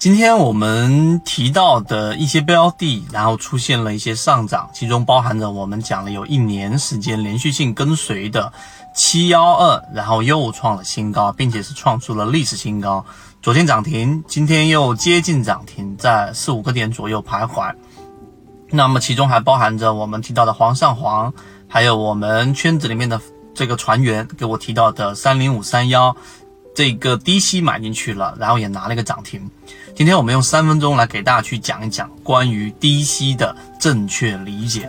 今天我们提到的一些标的，然后出现了一些上涨，其中包含着我们讲了有一年时间连续性跟随的七幺二，然后又创了新高，并且是创出了历史新高。昨天涨停，今天又接近涨停，在四五个点左右徘徊。那么其中还包含着我们提到的煌上煌，还有我们圈子里面的这个船员给我提到的三零五三幺。这个低吸买进去了，然后也拿了一个涨停。今天我们用三分钟来给大家去讲一讲关于低吸的正确理解。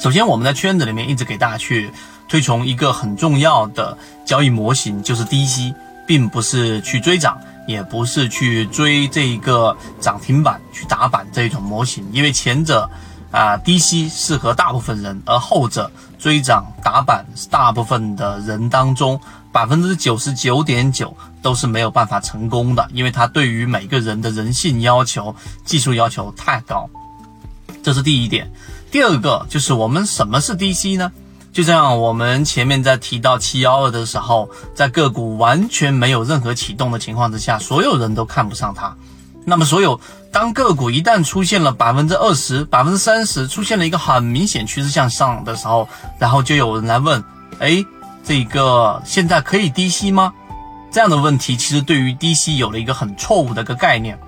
首先，我们在圈子里面一直给大家去推崇一个很重要的交易模型，就是低吸，并不是去追涨，也不是去追这一个涨停板去打板这一种模型，因为前者啊低吸适合大部分人，而后者追涨打板大部分的人当中。百分之九十九点九都是没有办法成功的，因为它对于每个人的人性要求、技术要求太高，这是第一点。第二个就是我们什么是低吸呢？就像我们前面在提到七幺二的时候，在个股完全没有任何启动的情况之下，所有人都看不上它。那么，所有当个股一旦出现了百分之二十、百分之三十，出现了一个很明显趋势向上的时候，然后就有人来问：哎？这个现在可以低吸吗？这样的问题其实对于低吸有了一个很错误的一个概念。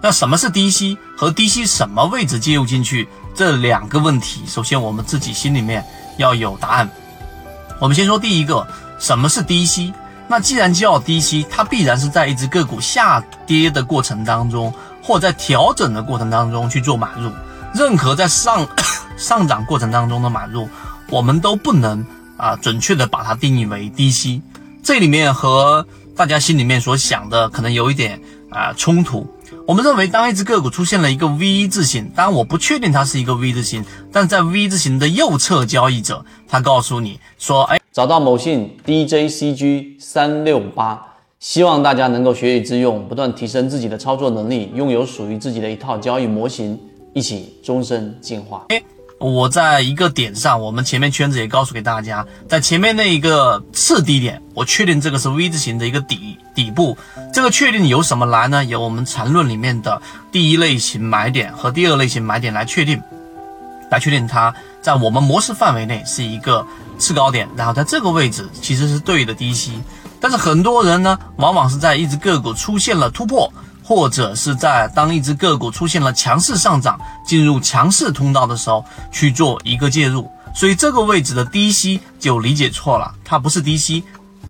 那什么是低吸和低吸什么位置介入进去这两个问题，首先我们自己心里面要有答案。我们先说第一个，什么是低吸？那既然叫低吸，它必然是在一只个股下跌的过程当中，或者在调整的过程当中去做买入。任何在上 上涨过程当中的买入，我们都不能。啊，准确的把它定义为低吸，这里面和大家心里面所想的可能有一点啊冲突。我们认为，当一只个股出现了一个 V 字形，当然我不确定它是一个 V 字形，但在 V 字形的右侧交易者，他告诉你说，哎，找到某信 DJCG 三六八，希望大家能够学以致用，不断提升自己的操作能力，拥有属于自己的一套交易模型，一起终身进化。我在一个点上，我们前面圈子也告诉给大家，在前面那一个次低点，我确定这个是 V 字形的一个底底部。这个确定由什么来呢？由我们缠论里面的第一类型买点和第二类型买点来确定，来确定它在我们模式范围内是一个次高点，然后在这个位置其实是对的低吸。但是很多人呢，往往是在一只个股出现了突破。或者是在当一只个股出现了强势上涨，进入强势通道的时候去做一个介入，所以这个位置的低吸就理解错了，它不是低吸，